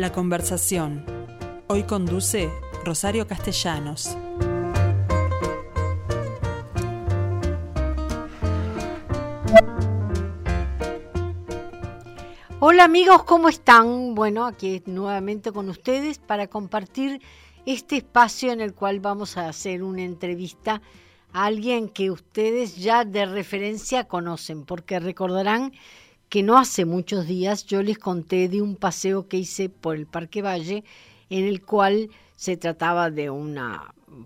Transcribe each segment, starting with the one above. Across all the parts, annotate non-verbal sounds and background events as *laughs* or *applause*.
La conversación. Hoy conduce Rosario Castellanos. Hola amigos, ¿cómo están? Bueno, aquí nuevamente con ustedes para compartir este espacio en el cual vamos a hacer una entrevista a alguien que ustedes ya de referencia conocen, porque recordarán que no hace muchos días yo les conté de un paseo que hice por el Parque Valle, en el cual se trataba de un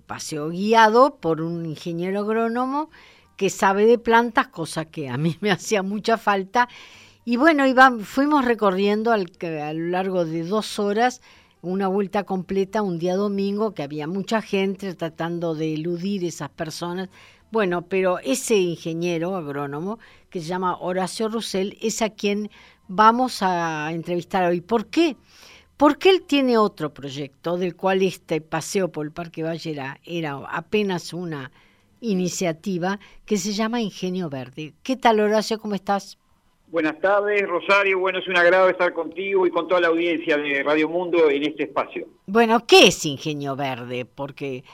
paseo guiado por un ingeniero agrónomo que sabe de plantas, cosa que a mí *laughs* me hacía mucha falta, y bueno, fuimos recorriendo al, a lo largo de dos horas una vuelta completa un día domingo, que había mucha gente tratando de eludir esas personas. Bueno, pero ese ingeniero agrónomo, que se llama Horacio Russell, es a quien vamos a entrevistar hoy. ¿Por qué? Porque él tiene otro proyecto, del cual este paseo por el Parque Valle era, era apenas una iniciativa, que se llama Ingenio Verde. ¿Qué tal, Horacio? ¿Cómo estás? Buenas tardes, Rosario. Bueno, es un agrado estar contigo y con toda la audiencia de Radio Mundo en este espacio. Bueno, ¿qué es Ingenio Verde? Porque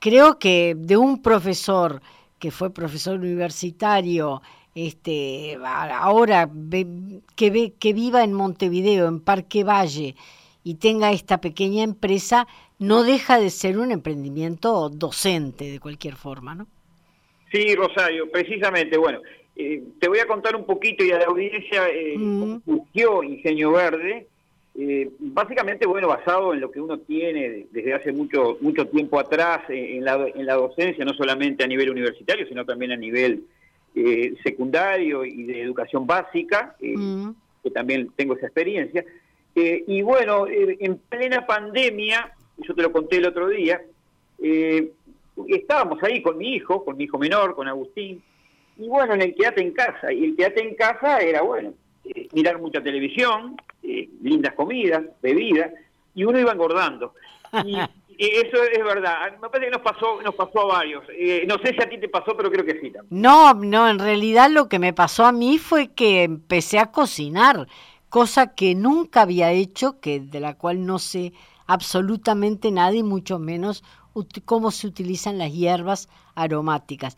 creo que de un profesor que fue profesor universitario, este, ahora que, ve, que viva en Montevideo, en Parque Valle, y tenga esta pequeña empresa, no deja de ser un emprendimiento docente de cualquier forma, ¿no? Sí, Rosario, precisamente. Bueno, eh, te voy a contar un poquito y a la audiencia eh, mm. surgió Ingenio Verde, eh, básicamente, bueno, basado en lo que uno tiene desde hace mucho mucho tiempo atrás en, la, en la docencia, no solamente a nivel universitario, sino también a nivel secundario y de educación básica, mm. que también tengo esa experiencia. y bueno, en plena pandemia, yo te lo conté el otro día, estábamos ahí con mi hijo, con mi hijo menor, con Agustín, y bueno, en el quédate en casa. Y el quédate en casa era, bueno, eh, mirar mucha televisión, eh, lindas comidas, bebidas, y uno iba engordando. Y, *laughs* eso es verdad. Me parece que nos pasó, nos pasó a varios. Eh, no sé si a ti te pasó, pero creo que sí también. No, no, en realidad lo que me pasó a mí fue que empecé a cocinar, cosa que nunca había hecho, que de la cual no sé absolutamente nada y mucho menos cómo se utilizan las hierbas aromáticas.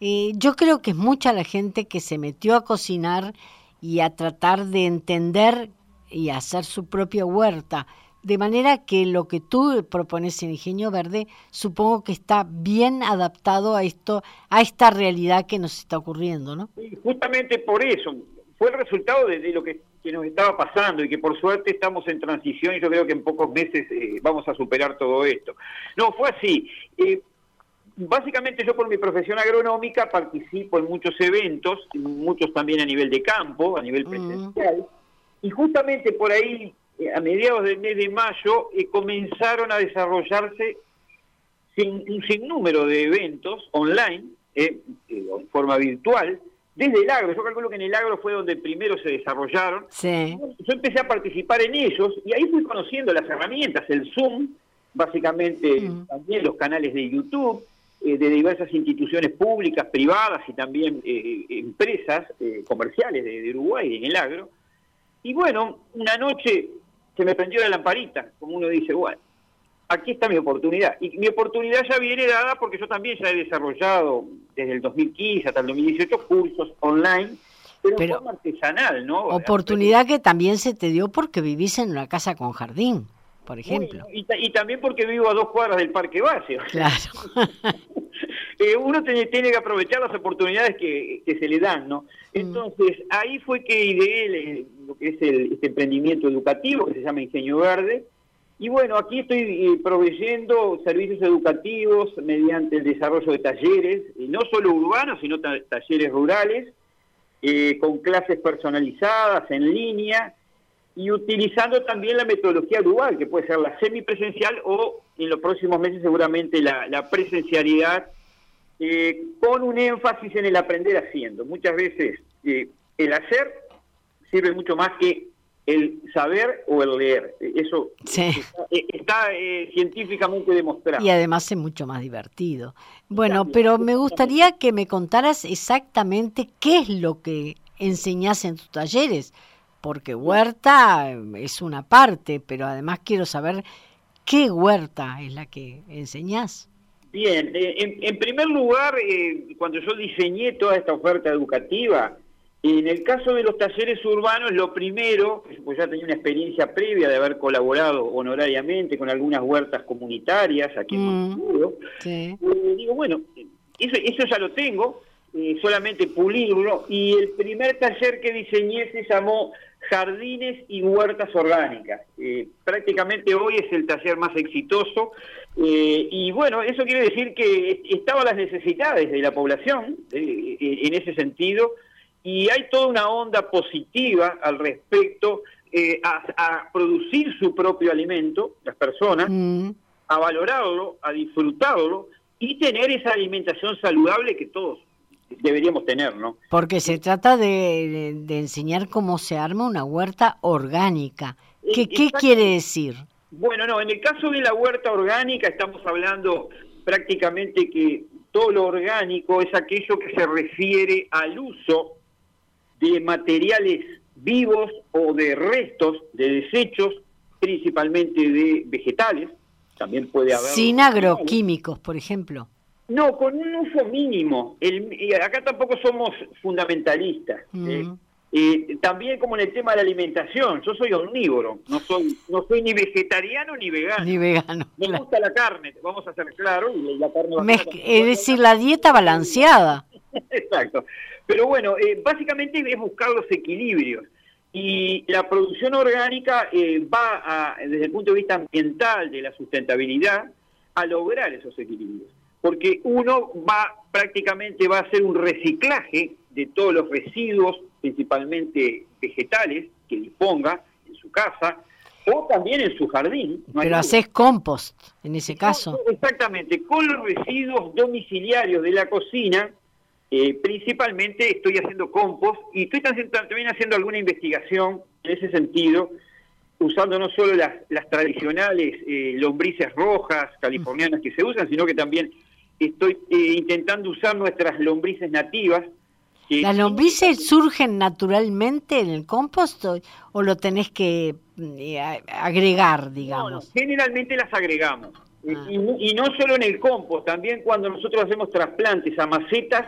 Eh, yo creo que es mucha la gente que se metió a cocinar y a tratar de entender y hacer su propia huerta. De manera que lo que tú propones en Ingenio Verde, supongo que está bien adaptado a esto, a esta realidad que nos está ocurriendo, ¿no? justamente por eso, fue el resultado de, lo que, nos estaba pasando y que por suerte estamos en transición y yo creo que en pocos meses eh, vamos a superar todo esto. No, fue así. Eh, básicamente yo por mi profesión agronómica participo en muchos eventos, muchos también a nivel de campo, a nivel presencial, y justamente por ahí, eh, a mediados del mes de mayo, eh, comenzaron a desarrollarse un sinnúmero de eventos online, eh, en forma virtual, desde el agro. Yo calculo que en el agro fue donde primero se desarrollaron. Yo empecé a participar en ellos y ahí fui conociendo las herramientas, el Zoom, básicamente también los canales de YouTube, eh, de diversas instituciones públicas, privadas y también eh, empresas eh, comerciales de, Uruguay en el agro. Y bueno, una noche se me prendió la lamparita, como uno dice, bueno, aquí está mi oportunidad. Y mi oportunidad ya viene dada porque yo también ya he desarrollado desde el 2015 hasta el 2018 cursos online, pero, pero artesanal, ¿no? Oportunidad que también se te dio porque vivís en una casa con jardín por ejemplo. y, también porque vivo a dos cuadras del Parque Base. *laughs* Claro. *laughs* Eh, uno tiene, tiene, que aprovechar las oportunidades que, se le dan, ¿no? Mm. Entonces, ahí fue que ideé lo que es el, este emprendimiento educativo que se llama Ingenio Verde. Y bueno, aquí estoy eh, proveyendo servicios educativos mediante el desarrollo de talleres, no solo urbanos, sino talleres rurales, eh, con clases personalizadas en línea y utilizando también la metodología dual, que puede ser la semipresencial o en los próximos meses seguramente la, presencialidad, eh, con un énfasis en el aprender haciendo. Muchas veces eh, el hacer sirve mucho más que el saber o el leer. Eso está, eh, científicamente demostrado. Y además es mucho más divertido. Bueno, pero me gustaría que me contaras exactamente qué es lo que enseñas en tus talleres porque huerta es una parte, pero además quiero saber qué huerta es la que enseñás. Bien, eh, en, primer lugar, eh, cuando yo diseñé toda esta oferta educativa, en el caso de los talleres urbanos, lo primero, pues ya tenía una experiencia previa de haber colaborado honorariamente con algunas huertas comunitarias aquí en mm, sí. Eh, digo, bueno, eso, eso ya lo tengo, solamente pulirlo, y el primer taller que diseñé se llamó Jardines y Huertas Orgánicas. Eh, prácticamente hoy es el taller más exitoso eh, y bueno, eso quiere decir que estaban las necesidades de la población eh, en ese sentido y hay toda una onda positiva al respecto a, producir su propio alimento, las personas, mm. a valorarlo, a disfrutarlo y tener esa alimentación saludable que todos deberíamos tener, ¿no? Porque se trata de, enseñar cómo se arma una huerta orgánica. ¿Qué, ¿Qué quiere decir? Bueno, no, en el caso de la huerta orgánica estamos hablando prácticamente que todo lo orgánico es aquello que se refiere al uso de materiales vivos o de restos, de desechos, principalmente de vegetales. También puede haber... Sin agroquímicos, por ejemplo. No, con un uso mínimo. El, acá tampoco somos fundamentalistas. Eh, eh, también como en el tema de la alimentación, yo soy omnívoro, no soy no soy ni vegetariano ni vegano. Ni vegano. Me gusta la carne, vamos a ser claros. la carne es decir, la dieta balanceada. *laughs* Exacto. Pero bueno, eh, básicamente es buscar los equilibrios. Y la producción orgánica va, desde el punto de vista ambiental, de la sustentabilidad, a lograr esos equilibrios porque uno va prácticamente va a hacer un reciclaje de todos los residuos, principalmente vegetales, que disponga en su casa o también en su jardín. Pero haces compost en ese caso. Exactamente, con los residuos domiciliarios de la cocina, eh, principalmente estoy haciendo compost y estoy también haciendo alguna investigación en ese sentido, usando no solo las, tradicionales eh, lombrices rojas californianas que se usan, sino que también estoy eh, intentando usar nuestras lombrices nativas. ¿Las lombrices surgen naturalmente en el compost o, lo tenés que eh, agregar, digamos? generalmente las agregamos. Ah. Y, no solo en el compost, también cuando nosotros hacemos trasplantes a macetas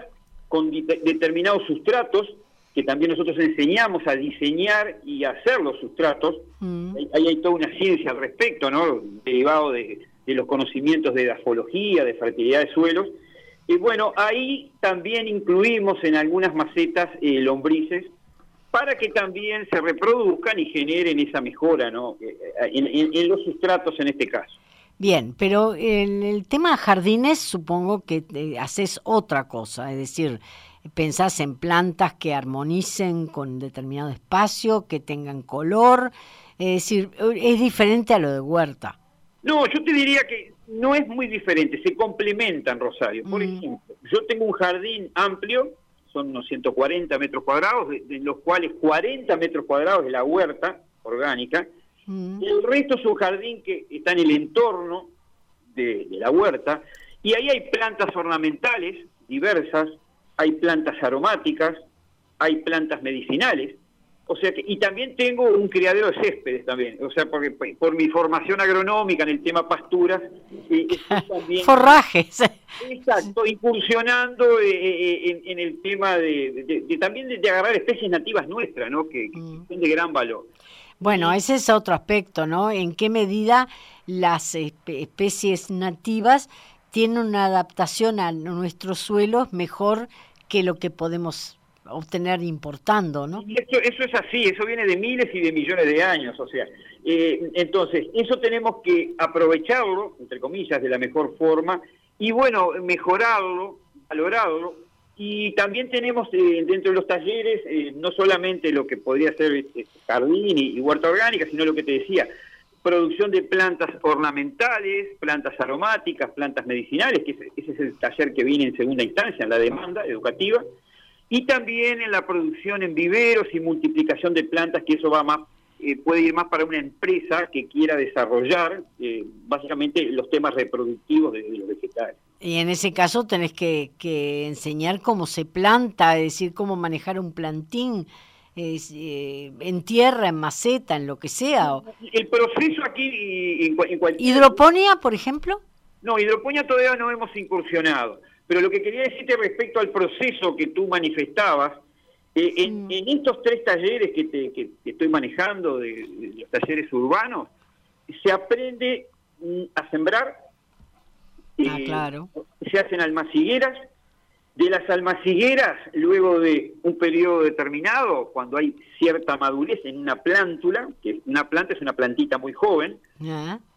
con determinados sustratos, que también nosotros enseñamos a diseñar y hacer los sustratos. Mm. Ahí hay toda una ciencia al respecto, ¿no? Derivado de, de los conocimientos de edafología, de fertilidad de suelos. Y bueno, ahí también incluimos en algunas macetas eh, lombrices para que también se reproduzcan y generen esa mejora ¿no? Eh, en, los sustratos en este caso. Bien, pero en el tema de jardines supongo que eh, haces otra cosa, es decir, pensás en plantas que armonicen con determinado espacio, que tengan color, es decir, es diferente a lo de huerta. No, yo te diría que no es muy diferente, se complementan, Rosario. Por mm. ejemplo, yo tengo un jardín amplio, son unos 140 metros cuadrados, de, los cuales 40 metros cuadrados de la huerta orgánica, mm. y el resto es un jardín que está en el entorno de, de la huerta, y ahí hay plantas ornamentales diversas, hay plantas aromáticas, hay plantas medicinales, o sea que, y también tengo un criadero de céspedes también, o sea, porque por mi formación agronómica en el tema pasturas, eh, *laughs* también, forrajes. Exacto, incursionando eh, eh, en, el tema de, también de, agarrar especies nativas nuestras, ¿no? Que, mm. son de gran valor. Bueno, ese es otro aspecto, ¿no? ¿En qué medida las especies nativas tienen una adaptación a nuestros suelos mejor que lo que podemos obtener importando, ¿no? eso, eso es así, eso viene de miles y de millones de años, o sea, eh, entonces, eso tenemos que aprovecharlo, entre comillas, de la mejor forma, y bueno, mejorarlo, valorarlo, y también tenemos eh, dentro de los talleres eh, no solamente lo que podría ser jardín y, huerta orgánica, sino lo que te decía, producción de plantas ornamentales, plantas aromáticas, plantas medicinales, que ese es el taller que viene en segunda instancia, en la demanda educativa, y también en la producción en viveros y multiplicación de plantas, que eso va más eh, puede ir más para una empresa que quiera desarrollar eh, básicamente los temas reproductivos de, los vegetales. Y en ese caso tenés que, enseñar cómo se planta, es decir, cómo manejar un plantín, eh, en tierra, en maceta, en lo que sea. El proceso aquí... En, ¿Hidroponía, por ejemplo? No, hidroponía todavía no hemos incursionado. Pero lo que quería decirte respecto al proceso que tú manifestabas, eh, en, estos tres talleres que, te, estoy manejando, de, los talleres urbanos, se aprende mm, a sembrar, ah, eh, claro. se hacen almacigueras, de las almacigueras, luego de un periodo determinado, cuando hay cierta madurez en una plántula, que una planta es una plantita muy joven,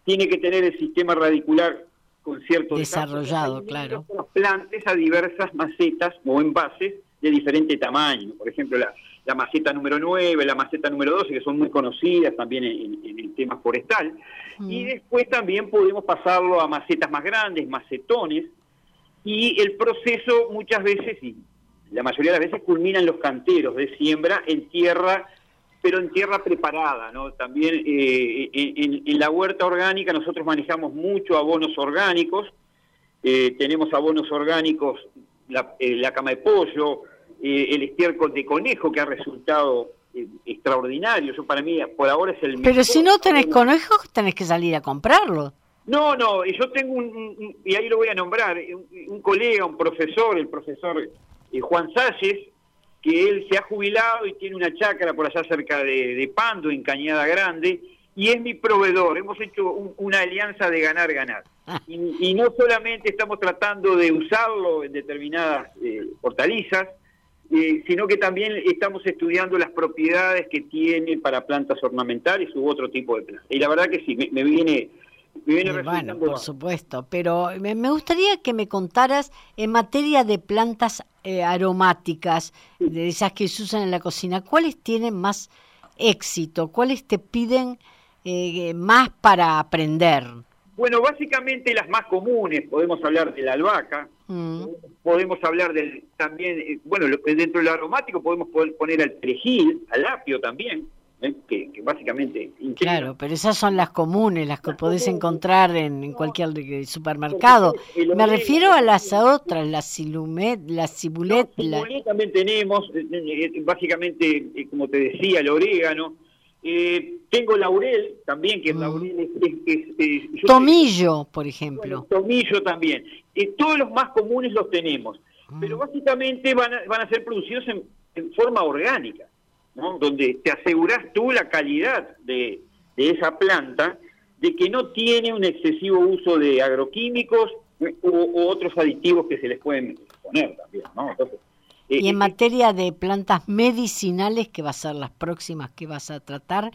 tiene que tener el sistema radicular con cierto desarrollado, claro. Plantes a diversas macetas o envases de diferente tamaño. Por ejemplo, la, la maceta número 9, la maceta número 12, que son muy conocidas también en, el tema forestal. Y mm. después también podemos pasarlo a macetas más grandes, macetones. Y el proceso muchas veces, y la mayoría de las veces, culmina en los canteros de siembra en tierra pero en tierra preparada, ¿no? También eh, en, la huerta orgánica nosotros manejamos mucho abonos orgánicos, eh, tenemos abonos orgánicos, la, eh, la cama de pollo, el estiércol de conejo que ha resultado extraordinario, eso para mí por ahora es el Pero si no tenés conejos, tenés que salir a comprarlo. No, no, yo tengo un, y ahí lo voy a nombrar, un, colega, un profesor, el profesor Juan Salles, que él se ha jubilado y tiene una chacra por allá cerca de, Pando, en Cañada Grande, y es mi proveedor. Hemos hecho una alianza de ganar-ganar. Ah. Y, no solamente estamos tratando de usarlo en determinadas eh, hortalizas, eh, sino que también estamos estudiando las propiedades que tiene para plantas ornamentales u otro tipo de plantas. Y la verdad que sí, me, viene... Me viene eh, bueno, por supuesto, pero me gustaría que me contaras en materia de plantas eh, aromáticas, de esas que se usan en la cocina, ¿cuáles tienen más éxito? ¿Cuáles te piden eh, más para aprender? Bueno, básicamente las más comunes, podemos hablar de la albahaca, mm. podemos hablar del también, eh, bueno, dentro del aromático podemos poner al perejil, al apio también, ¿eh? que, básicamente... Claro, pero esas son las comunes, las que podés encontrar en, cualquier supermercado. Me refiero a las otras, las silumet, las cibulet... también tenemos, eh, eh, básicamente, como te decía, el orégano. tengo laurel también, que mm. laurel es... tomillo, por ejemplo. tomillo también. todos los más comunes los tenemos, pero mm. básicamente van a, van a ser producidos en forma orgánica donde te aseguras tú la calidad de, esa planta, de que no tiene un excesivo uso de agroquímicos u, otros aditivos que se les pueden poner también. Eh, y en eh, materia de plantas medicinales, que va a ser las próximas que vas a tratar,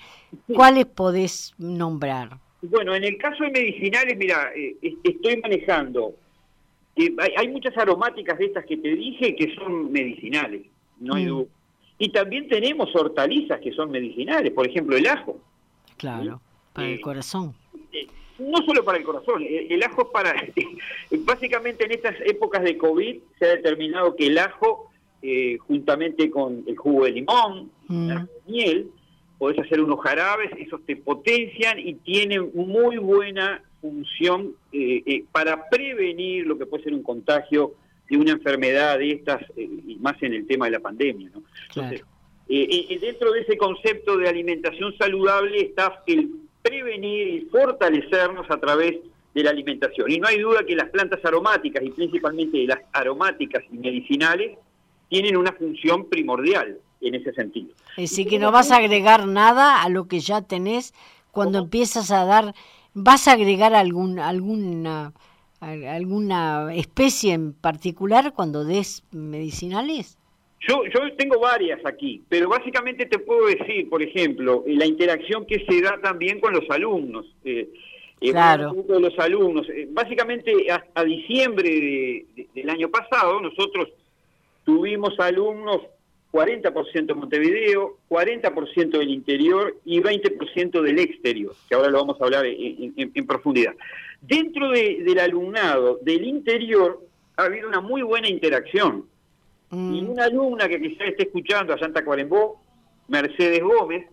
¿cuáles podés nombrar? Bueno, en el caso de medicinales, mira, eh, estoy manejando, hay, muchas aromáticas de estas que te dije que son medicinales, no hay mm. Y también tenemos hortalizas que son medicinales, por ejemplo el ajo. Claro, para el eh, corazón. Eh, no solo para el corazón, eh, el, ajo es para... *laughs* básicamente en estas épocas de COVID se ha determinado que el ajo, juntamente con el jugo de limón, mm. la miel, podés hacer unos jarabes, esos te potencian y tienen muy buena función para prevenir lo que puede ser un contagio de una enfermedad de estas, eh, y más en el tema de la pandemia. ¿no? Entonces, eh, eh, dentro de ese concepto de alimentación saludable está el prevenir y fortalecernos a través de la alimentación. Y no hay duda que las plantas aromáticas, y principalmente las aromáticas y medicinales, tienen una función primordial en ese sentido. Es decir, que no vas a agregar nada a lo que ya tenés cuando empiezas a dar, vas a agregar algún, alguna alguna especie en particular cuando des medicinales? Yo, yo tengo varias aquí, pero básicamente te puedo decir, por ejemplo, la interacción que se da también con los alumnos. Eh, eh claro. De los alumnos. Eh, básicamente, a, diciembre del año pasado, nosotros tuvimos alumnos 40% de Montevideo, 40% del interior y 20% del exterior, que ahora lo vamos a hablar en profundidad. Dentro del alumnado del interior ha habido una muy buena interacción. Mm. Y una alumna que quizás esté escuchando a Santa Cuarembó, Mercedes Gómez,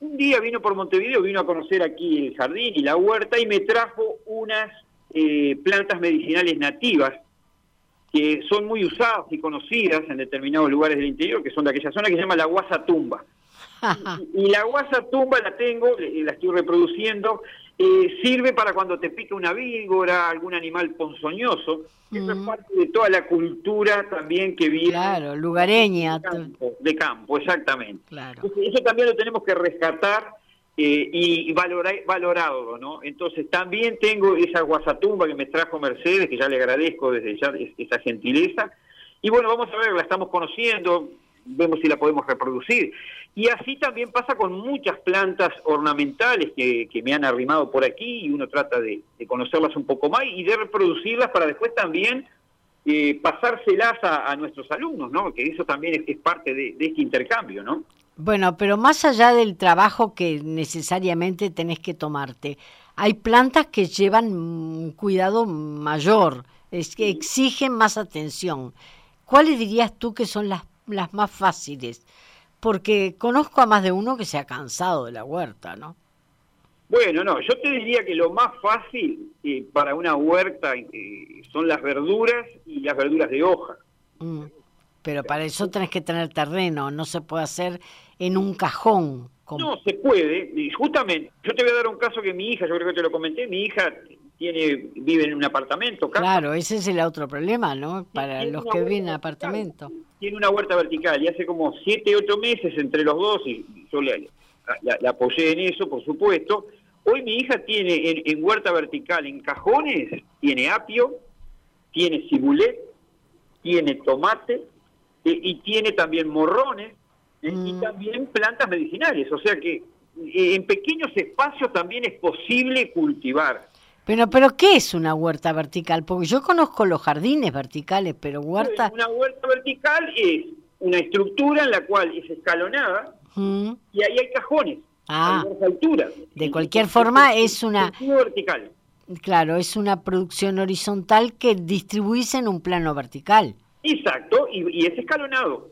un día vino por Montevideo, vino a conocer aquí el jardín y la huerta y me trajo unas eh, plantas medicinales nativas que son muy usadas y conocidas en determinados lugares del interior, que son de aquella zona que se llama la guasa tumba. *laughs* y la guasa tumba la tengo, la estoy reproduciendo, eh, sirve para cuando te pica una víbora, algún animal ponzoñoso. Eso es parte de toda la cultura también que viene. Claro, lugareña. De campo, exactamente. eso también lo tenemos que rescatar eh, y valorar, valorado, ¿no? Entonces también tengo esa guasatumba que me trajo Mercedes, que ya le agradezco desde ya esa gentileza. Y bueno, vamos a ver, la estamos conociendo, vemos si la podemos reproducir. Y así también pasa con muchas plantas ornamentales que, me han arrimado por aquí y uno trata de, conocerlas un poco más y de reproducirlas para después también eh, pasárselas a, nuestros alumnos, ¿no? Que eso también es, parte de, este intercambio, ¿no? Bueno, pero más allá del trabajo que necesariamente tenés que tomarte, hay plantas que llevan un cuidado mayor, es que exigen más atención. ¿Cuáles dirías tú que son las, las más fáciles? porque conozco a más de uno que se ha cansado de la huerta, ¿no? Bueno, no, yo te diría que lo más fácil eh, para una huerta eh, son las verduras y las verduras de hoja. Mm, pero para eso tenés que tener terreno, no se puede hacer en un cajón. No, se puede, justamente. Yo te voy a dar un caso que mi hija, yo creo que te lo comenté, mi hija tiene vive en un apartamento. Claro, ese es el otro problema, ¿no? Para los que viven en apartamento. Tiene una huerta vertical y hace como siete, ocho meses entre los dos, y yo le, apoyé en eso, por supuesto. Hoy mi hija tiene en, huerta vertical, en cajones, tiene apio, tiene cibulet, tiene tomate eh, y tiene también morrones eh, y mm. también plantas medicinales. O sea que eh, en pequeños espacios también es posible cultivar. Pero, pero ¿qué es una huerta vertical? Porque yo conozco los jardines verticales, pero huerta... Una huerta vertical es una estructura en la cual es escalonada y ahí hay cajones ah, a. De cualquier forma es una... vertical. Claro, es una producción horizontal que distribuís en un plano vertical. Exacto, y, es escalonado.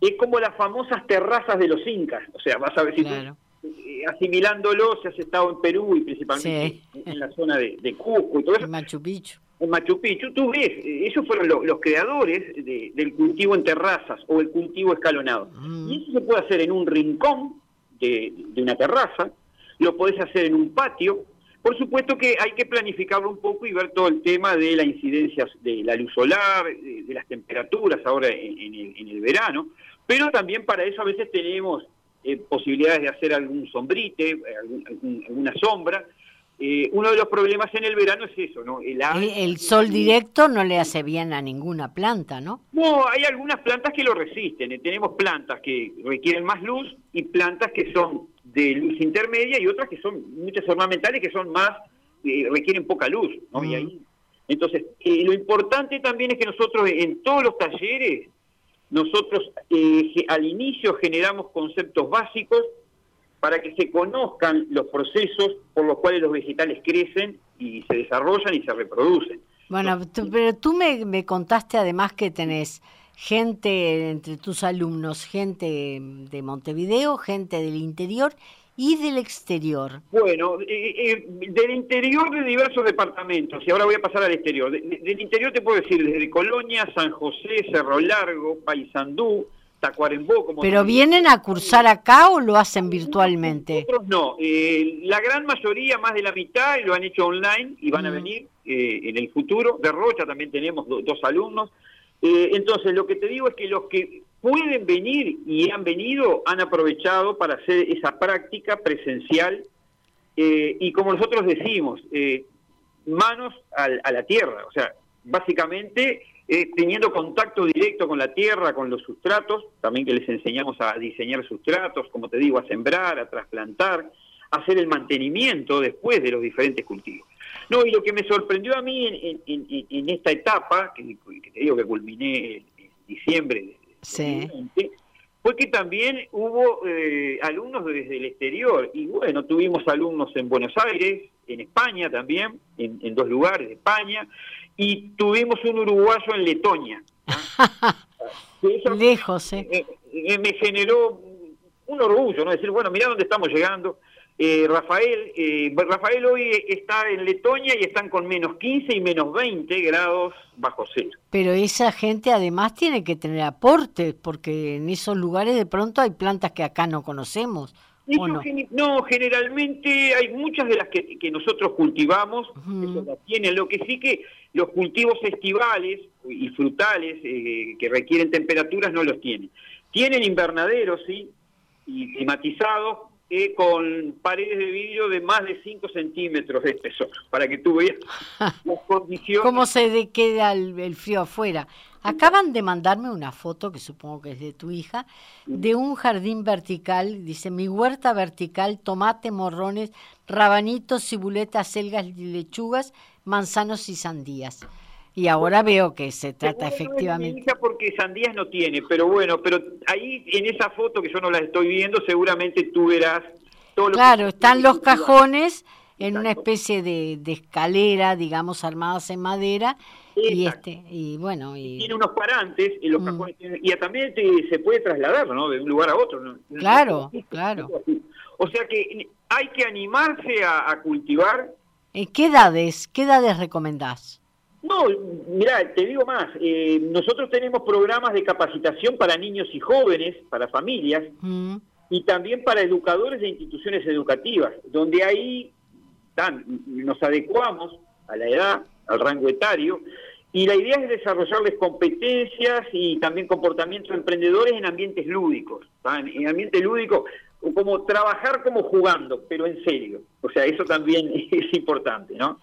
Es como las famosas terrazas de los incas, o sea, vas a ver si claro. Eh, asimilándolo, si has estado en Perú y principalmente en la zona de, Cusco y todo eso. En Machu Picchu. En Machu Picchu, tú ves, eh, ellos fueron los creadores del cultivo en terrazas o el cultivo escalonado. Mm. Y eso se puede hacer en un rincón de, una terraza, lo podés hacer en un patio. Por supuesto que hay que planificarlo un poco y ver todo el tema de la incidencia de la luz solar, de, las temperaturas ahora en, el, verano, pero también para eso a veces tenemos eh, posibilidades de hacer algún sombrite, eh, alguna sombra. Eh, uno de los problemas en el verano es eso, ¿no? El, sol directo no le hace bien a ninguna planta, ¿no? No, hay algunas plantas que lo resisten. Tenemos plantas que requieren más luz y plantas que son de luz intermedia y otras que son muchas ornamentales que son más, requieren poca luz, ¿no? Y ahí, entonces, lo importante también es que nosotros en todos los talleres nosotros eh, al inicio generamos conceptos básicos para que se conozcan los procesos por los cuales los vegetales crecen y se desarrollan y se reproducen. Bueno, pero tú me, me contaste además que tenés gente entre tus alumnos, gente de Montevideo, gente del interior y del exterior? Bueno, eh, eh, del interior de diversos departamentos, y ahora voy a pasar al exterior. del interior te puedo decir desde Colonia, San José, Cerro Largo, Paysandú, Tacuarembó. Como ¿Pero vienen a cursar acá o lo hacen virtualmente? Nosotros no. Eh, la gran mayoría, más de la mitad, lo han hecho online y van a mm. venir en el futuro. De Rocha también tenemos dos alumnos. Entonces, lo que te digo es que los que pueden venir y han venido, han aprovechado para hacer esa práctica presencial eh, y como nosotros decimos, eh, manos a la tierra, o sea, básicamente eh, teniendo contacto directo con la tierra, con los sustratos, también que les enseñamos a diseñar sustratos, como te digo, a sembrar, a trasplantar, a hacer el mantenimiento después de los diferentes cultivos. No, y lo que me sorprendió a mí en, esta etapa, que, que, te digo que culminé en diciembre sí. fue que también hubo eh, alumnos desde el exterior. Y bueno, tuvimos alumnos en Buenos Aires, en España también, en, dos lugares de España, y tuvimos un uruguayo en Letonia. *laughs* Lejos, ¿eh? Me, generó un orgullo, ¿no? Decir, bueno, mira dónde estamos llegando. Eh, Rafael, eh, Rafael hoy está en Letonia y están con menos 15 y menos 20 grados bajo cero. Pero esa gente además tiene que tener aportes, porque en esos lugares de pronto hay plantas que acá no conocemos. no? generalmente hay muchas de las que, nosotros cultivamos, tienen. Lo que sí que los cultivos estivales y frutales eh, que requieren temperaturas no los tienen. Tienen invernaderos, sí, y climatizados, eh, con paredes de vidrio de más de 5 centímetros de espesor, para que tú veas *laughs* las condiciones. ¿Cómo se queda el, frío afuera? Acaban de mandarme una foto, que supongo que es de tu hija, de un jardín vertical, dice, mi huerta vertical, tomate, morrones, rabanitos, cibuletas, selgas y lechugas, manzanos y sandías. Y ahora veo que se trata efectivamente. porque sandías no tiene, pero bueno, pero ahí en esa foto que yo no la estoy viendo, seguramente tú verás todo lo Claro, están los cajones en una especie de, escalera, digamos, armadas en madera. Y este y bueno y... tiene unos parantes y los mm. cajones y también se puede trasladar no de un lugar a otro claro claro. o sea que hay que animarse a, a cultivar. ¿Qué edades qué edades recomendás no, mira, te digo más, eh, nosotros tenemos programas de capacitación para niños y jóvenes, para familias, mm. y también para educadores de instituciones educativas, donde ahí nos adecuamos a la edad, al rango etario, y la idea es desarrollarles competencias y también comportamientos emprendedores en ambientes lúdicos, en ambiente lúdico, como trabajar como jugando, pero en serio. O sea, eso también *laughs* es importante, ¿no?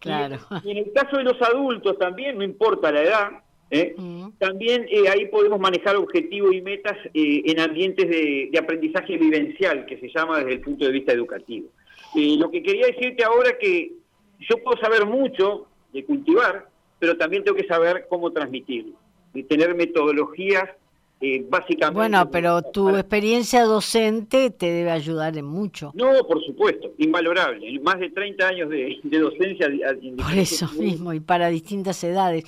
Claro. Y, en el caso de los adultos también, no importa la edad, ¿eh? mm. también eh, ahí podemos manejar objetivos y metas eh, en ambientes de, aprendizaje vivencial, que se llama desde el punto de vista educativo. lo que quería decirte ahora que yo puedo saber mucho de cultivar, pero también tengo que saber cómo transmitirlo y tener metodologías eh, básicamente. Bueno, pero tu experiencia docente te debe ayudar en mucho. No, por supuesto, invalorable. Más de 30 años de, docencia. por eso mismo, y para distintas edades.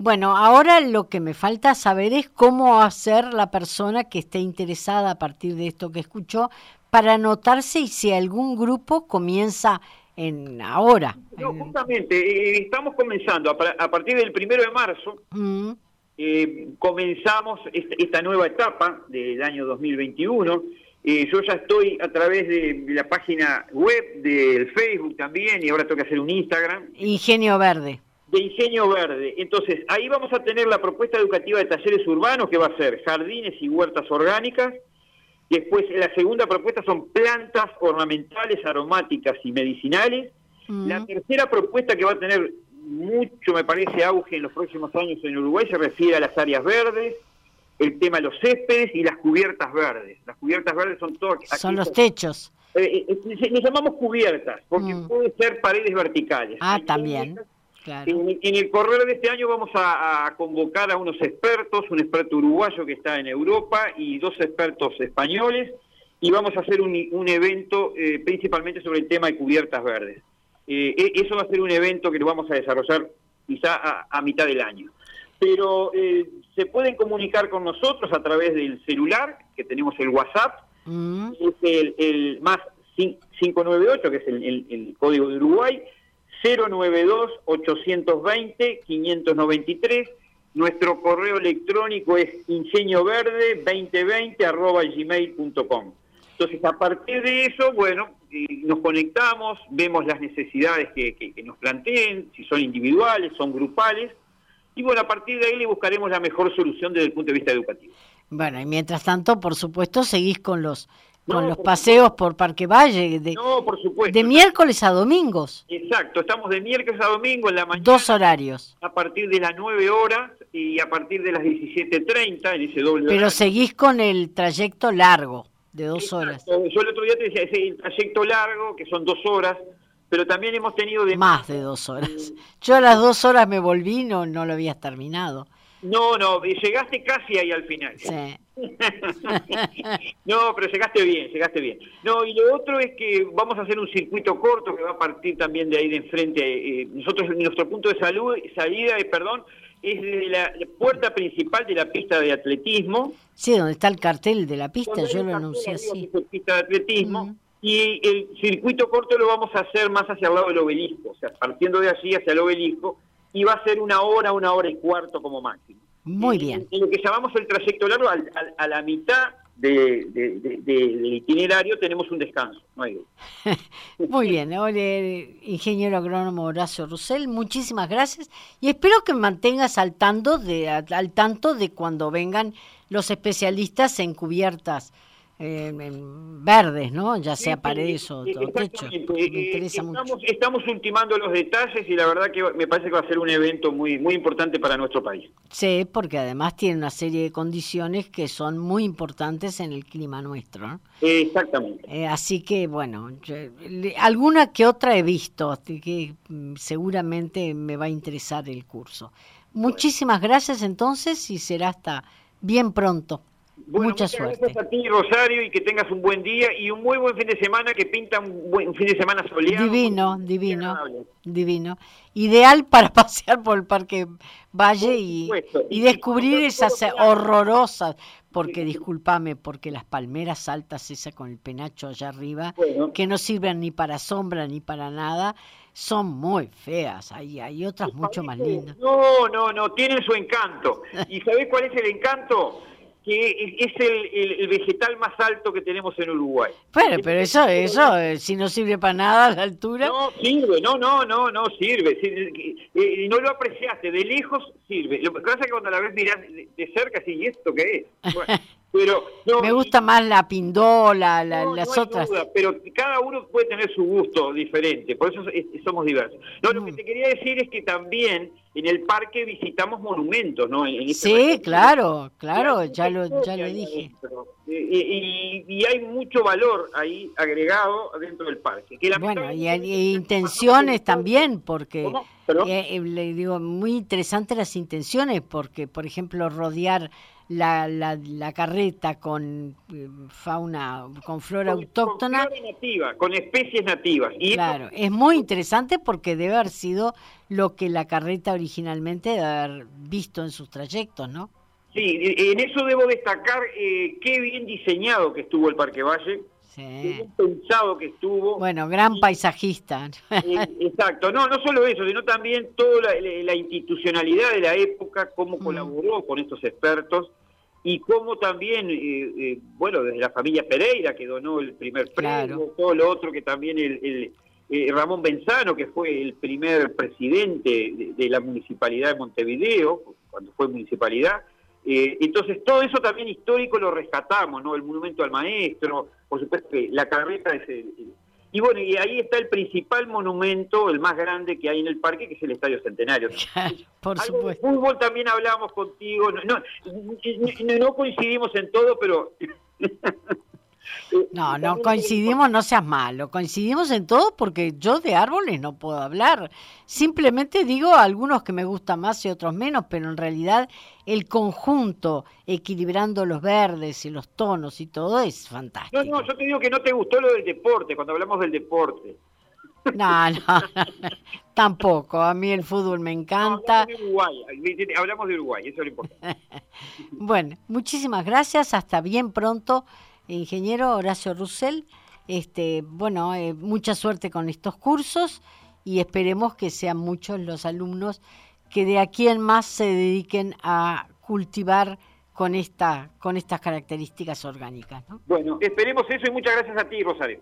Bueno, ahora lo que me falta saber es cómo hacer la persona que esté interesada a partir de esto que escuchó para anotarse y si algún grupo comienza en ahora. No, justamente, eh, estamos comenzando a, partir del primero de marzo. Mm. Eh, comenzamos esta, nueva etapa del año 2021. Eh, yo ya estoy a través de la página web, del Facebook también, y ahora tengo que hacer un Instagram. Ingenio Verde. De Ingenio Verde. Entonces, ahí vamos a tener la propuesta educativa de talleres urbanos, que va a ser jardines y huertas orgánicas. Después, la segunda propuesta son plantas ornamentales, aromáticas y medicinales. Mm. La tercera propuesta que va a tener mucho, me parece, auge en los próximos años en Uruguay se refiere a las áreas verdes, el tema de los céspedes y las cubiertas verdes. Las cubiertas verdes son todas... Son los techos. Eh, eh, eh llamamos cubiertas, porque mm. pueden ser paredes verticales. Ah, también. En, el correr de este año vamos a, convocar a unos expertos, un experto uruguayo que está en Europa y dos expertos españoles, y vamos a hacer un, evento eh, principalmente sobre el tema de cubiertas verdes. Eh, e, eso va a ser un evento que lo vamos a desarrollar quizá a, mitad del año. Pero eh, se pueden comunicar con nosotros a través del celular, que tenemos el WhatsApp, mm. es el, más 598, que es el, código de Uruguay, 092-820-593. Nuestro correo electrónico es ingenioverde2020 gmail.com. Entonces, a partir de eso, bueno, nos conectamos, vemos las necesidades que, nos planteen, si son individuales, son grupales, y bueno, a partir de ahí le buscaremos la mejor solución desde el punto de vista educativo. Bueno, y mientras tanto, por supuesto, seguís con los con los paseos por Parque Valle. De, no, por supuesto. De miércoles a domingos. Exacto, estamos de miércoles a domingo en la mañana. Dos horarios. A partir de las 9 horas y a partir de las 17.30 en ese doble Pero seguís con el trayecto largo de dos horas. Yo el otro día te decía, ese trayecto largo, que son dos horas, pero también hemos tenido... De... Más de dos horas. Yo a las dos horas me volví, no, no lo habías terminado. No, no, llegaste casi ahí al final. Sí. *laughs* *laughs* no, pero llegaste bien, llegaste bien. No, y lo otro es que vamos a hacer un circuito corto que va a partir también de ahí de enfrente. Eh, nosotros, nuestro punto de salud, salida, eh, perdón, es de la, puerta principal de la pista de atletismo. Sí, donde está el cartel de la pista, yo lo anuncié así. pista de atletismo. y el circuito corto lo vamos a hacer más hacia el lado del obelisco, o sea, partiendo de allí hacia el obelisco, y va a ser una hora, una hora y cuarto como máximo. Muy bien. En, lo que llamamos el trayecto largo, a la mitad de, itinerario tenemos un descanso. *laughs* Muy bien, ingeniero agrónomo Horacio Russell, muchísimas gracias y espero que mantengas al, de, al tanto de cuando vengan los especialistas en cubiertas verdes, ¿no? Ya sea paredes o techo. Me interesa estamos, mucho. estamos ultimando los detalles y la verdad que me parece que va a ser un evento muy muy importante para nuestro país. Sí, porque además tiene una serie de condiciones que son muy importantes en el clima nuestro. ¿no? Exactamente. Eh, así que, bueno, alguna que otra he visto, así que mm, seguramente me va a interesar el curso. Muchísimas gracias entonces y será hasta bien pronto. Bueno, Mucha suerte. Gracias a ti, Rosario, y que tengas un buen día y un muy buen fin de semana, que pinta un buen fin de semana soleado. Divino, divino, divino. Ideal para *laughs* pasear por el Parque Valle y, y, descubrir esas horrorosas, porque discúlpame, porque las palmeras altas esas con el penacho allá arriba, que no sirven ni para sombra ni para nada, son muy feas. Hay, hay otras mucho más lindas. No, no, no, tienen su encanto. ¿Y sabés cuál es el encanto? Que es el, vegetal más alto que tenemos en Uruguay. Bueno, pero eso, eso, eh, si no sirve para nada a la altura. No sirve, no, no, no, no sirve. Eh, eh, no lo apreciaste, de lejos sirve. Lo que pasa es que cuando la ves mirás de, cerca, sí, ¿y esto qué es? *laughs* pero Me gusta más la pindola, las otras. pero cada uno puede tener su gusto diferente, por eso somos diversos. No, lo que mm. te quería decir es que también en el parque visitamos monumentos, ¿no? Este sí, claro, claro, ya lo, ya lo dije. Y, hay mucho valor ahí agregado dentro del parque. bueno, y, hay intenciones también, porque eh, eh, le digo, muy interesantes las intenciones, porque, por ejemplo, rodear la, la, la carreta con eh, fauna, con flora autóctona. Con nativa, con especies nativas. Y claro, es muy interesante porque debe haber sido lo que la carreta originalmente debe haber visto en sus trayectos, ¿no? Sí, en eso debo destacar eh, qué bien diseñado que estuvo el Parque Valle. Sí. Pensado que estuvo. Bueno, gran paisajista. Eh, exacto, no, no solo eso, sino también toda la, institucionalidad de la época, cómo mm. colaboró con estos expertos y cómo también, eh, bueno, desde la familia Pereira, que donó el primer premio, todo lo otro que también el eh, Ramón Benzano, que fue el primer presidente de, la municipalidad de Montevideo, cuando fue municipalidad. Eh, entonces, todo eso también histórico lo rescatamos, ¿no? El monumento al maestro, por supuesto que la carreta es el, y bueno, y ahí está el principal monumento, el más grande que hay en el parque, que es el Estadio Centenario. *laughs* por supuesto. De fútbol también hablamos contigo, no, no, no coincidimos en todo, pero *laughs* No, no coincidimos, no seas malo, coincidimos en todo porque yo de árboles no puedo hablar. Simplemente digo algunos que me gustan más y otros menos, pero en realidad el conjunto, equilibrando los verdes y los tonos y todo, es fantástico. No, no, yo te digo que no te gustó lo del deporte, cuando hablamos del deporte. No, no, *laughs* *laughs* tampoco. A mí el fútbol me encanta. hablamos, de Uruguay, hablamos de Uruguay, eso es lo importante. *laughs* bueno, muchísimas gracias. Hasta bien pronto ingeniero Horacio Russell. Este, bueno, eh, mucha suerte con estos cursos y esperemos que sean muchos los alumnos que de aquí en más se dediquen a cultivar con esta con estas características orgánicas. Bueno, esperemos eso y muchas gracias a ti, Rosario.